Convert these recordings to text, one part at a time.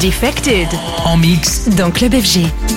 Defected. En mix. Dans Club FG.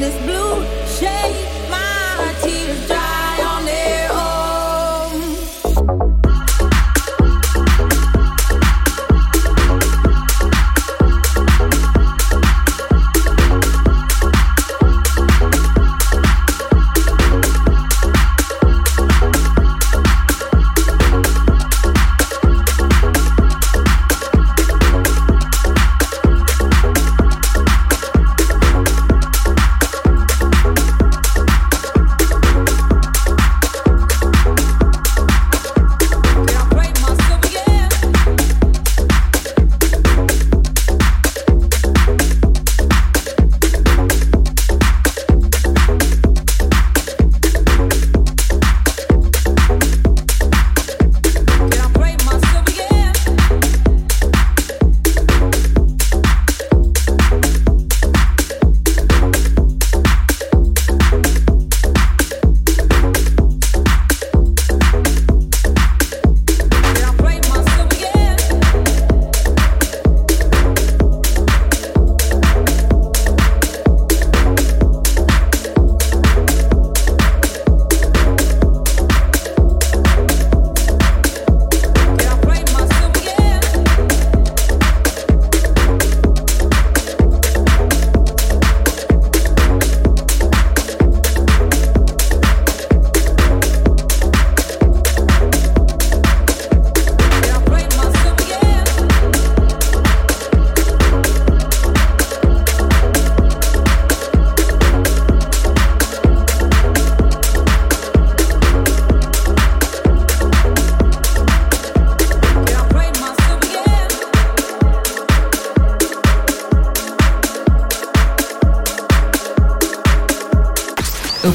this blue shade.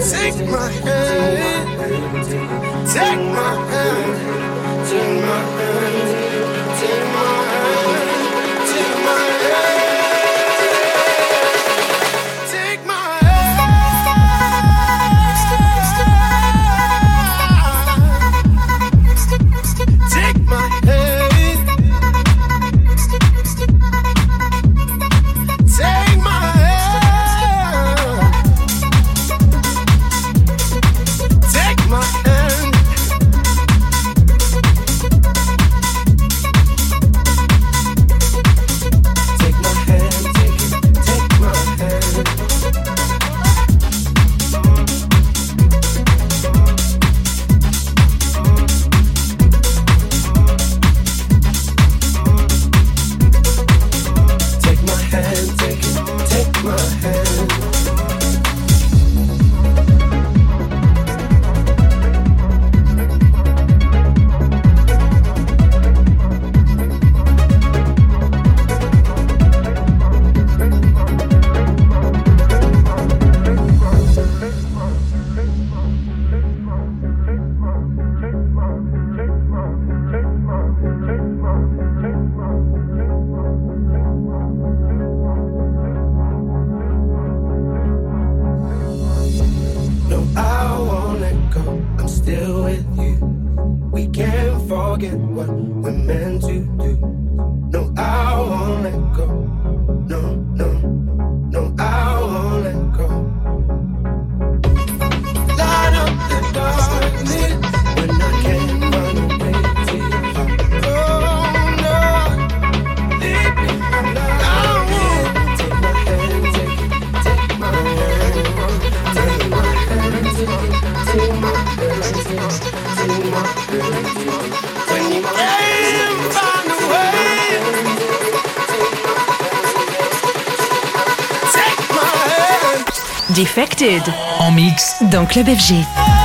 Take my hand. Take my hand. still with you. We can't forget what we're meant to do. No, I won't let go. Defected. En mix dans Club FG.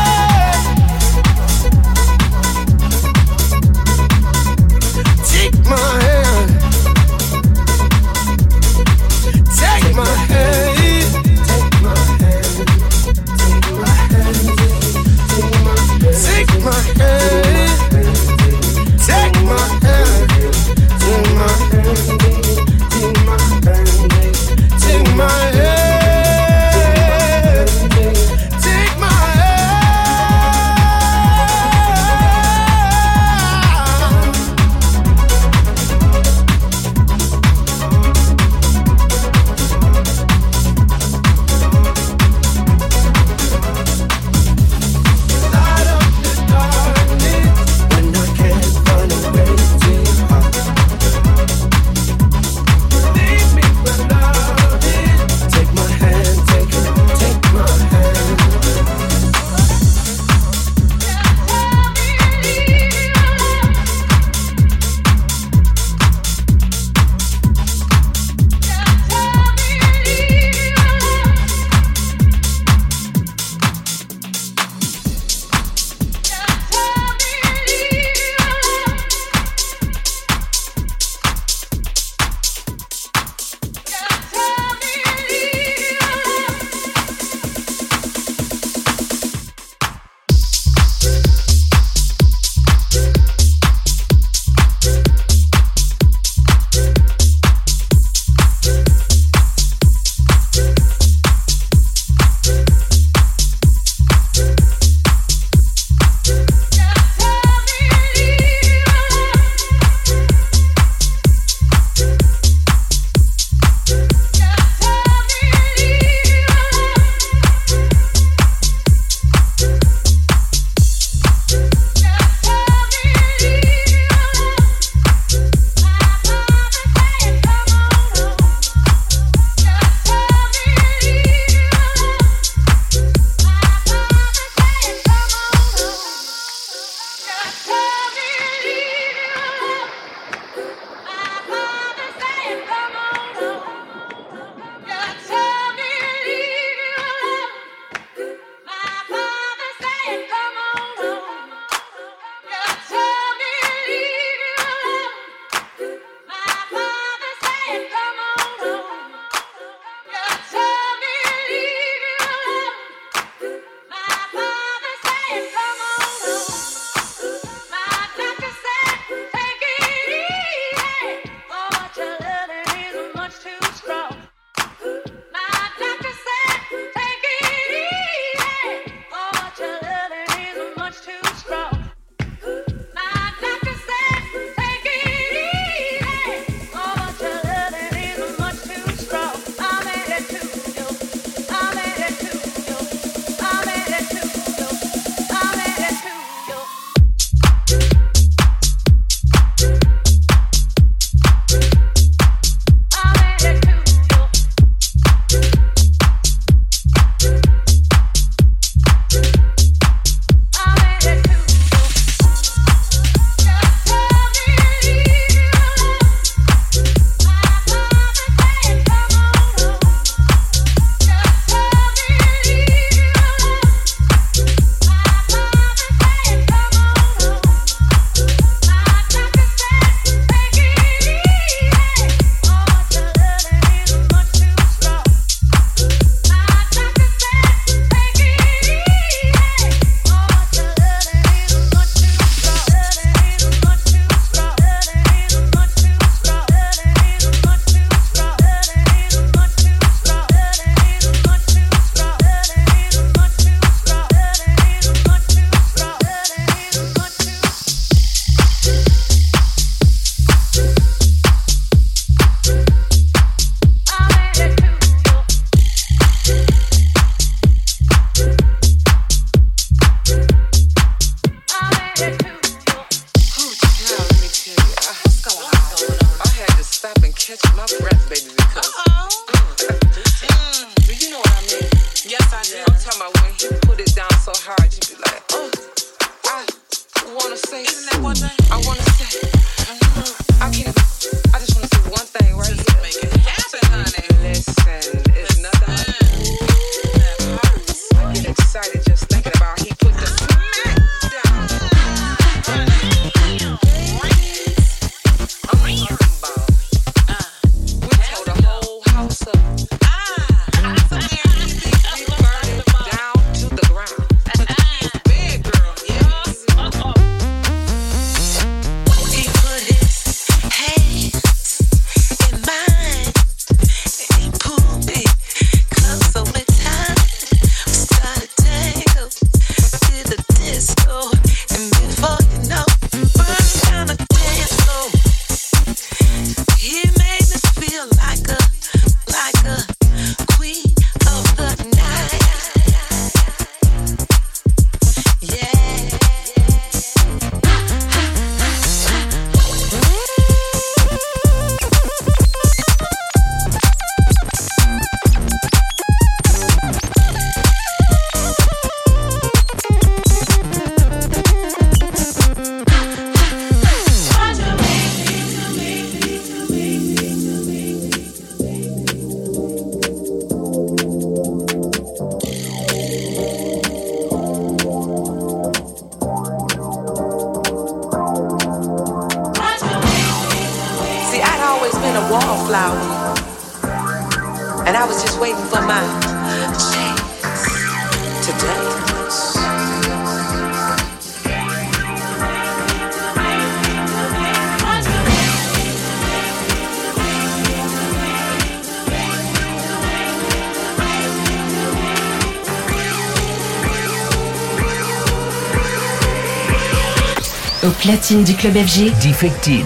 Platine du club FG. Defected.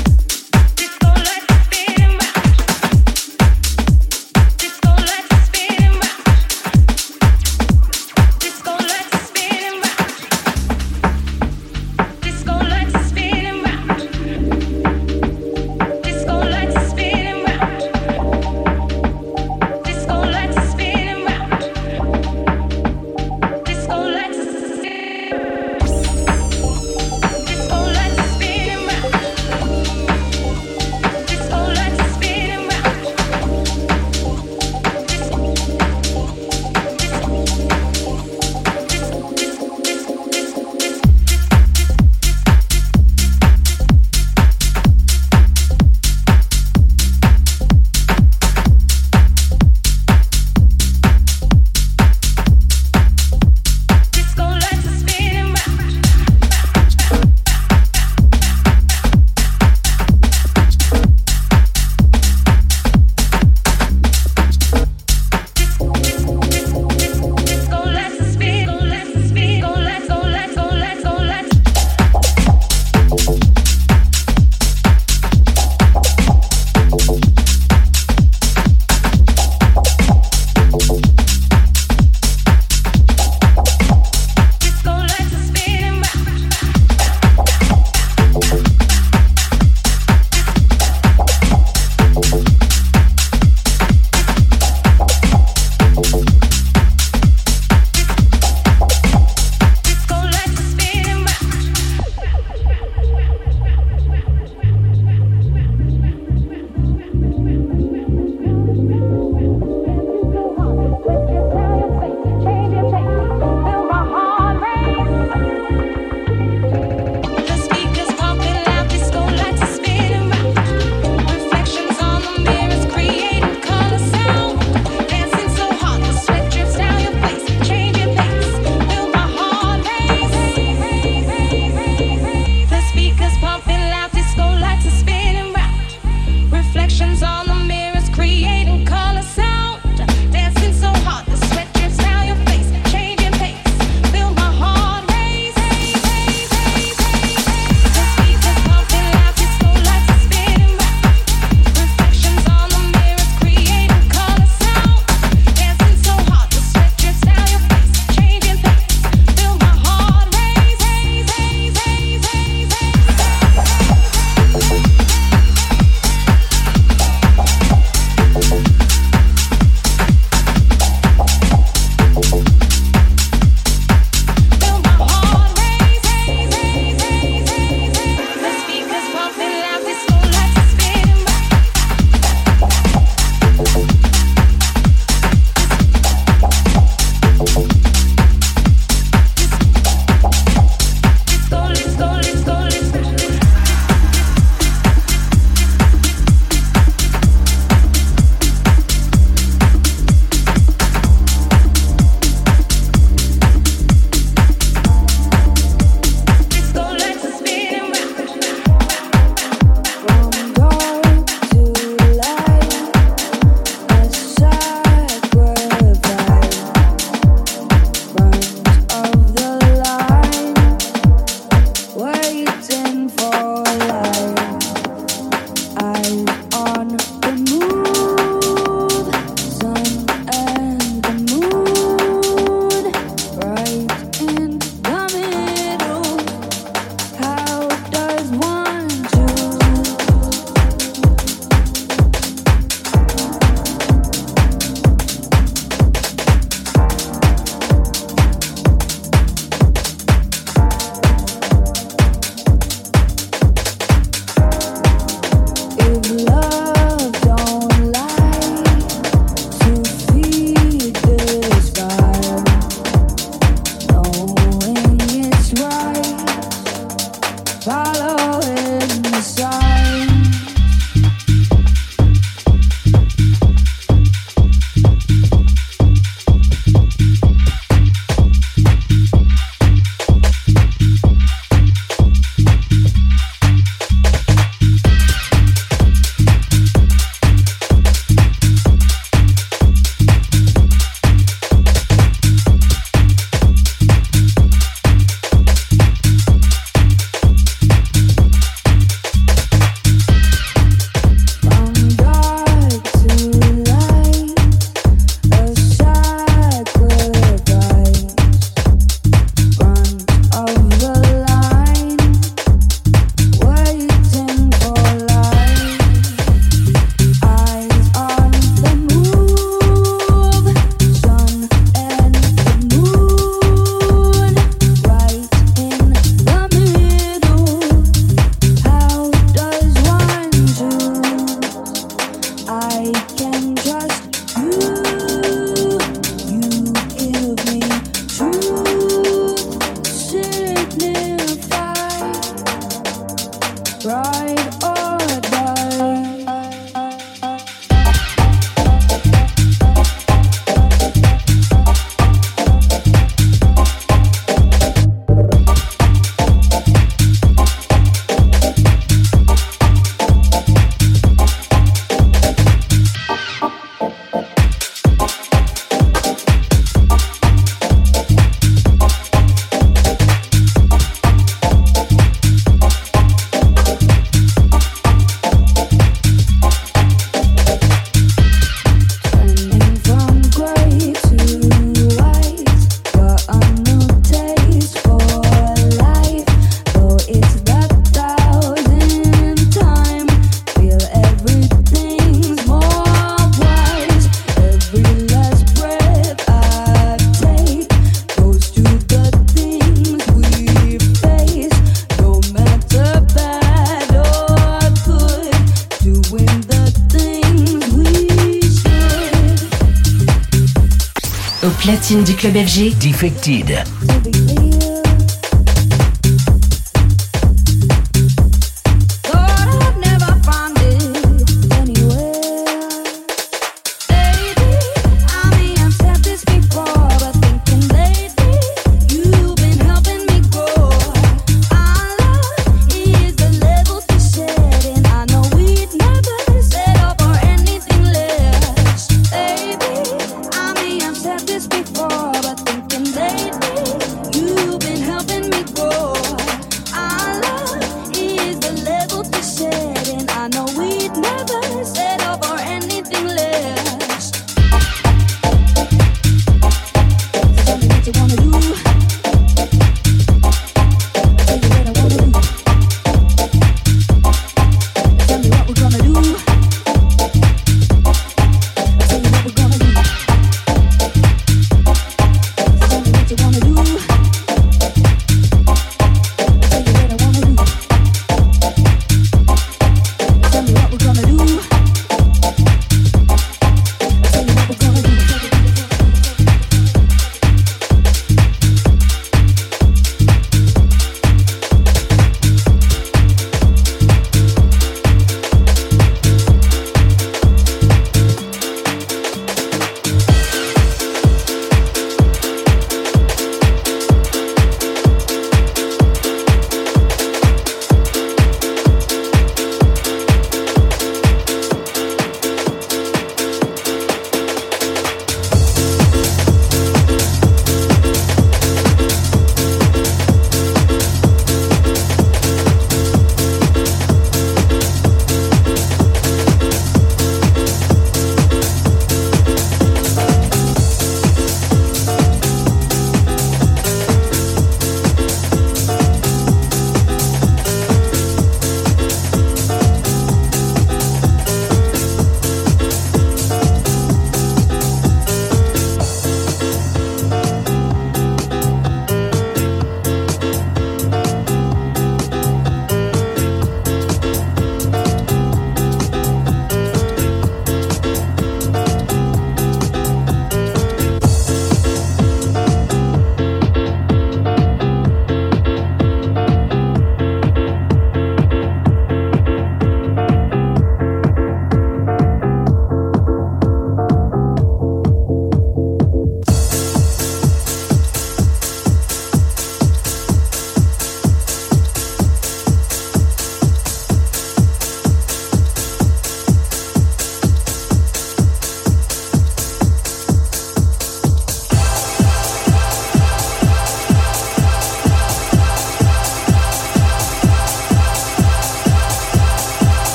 Du club FG. Defected.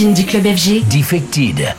Du club FG. Defected.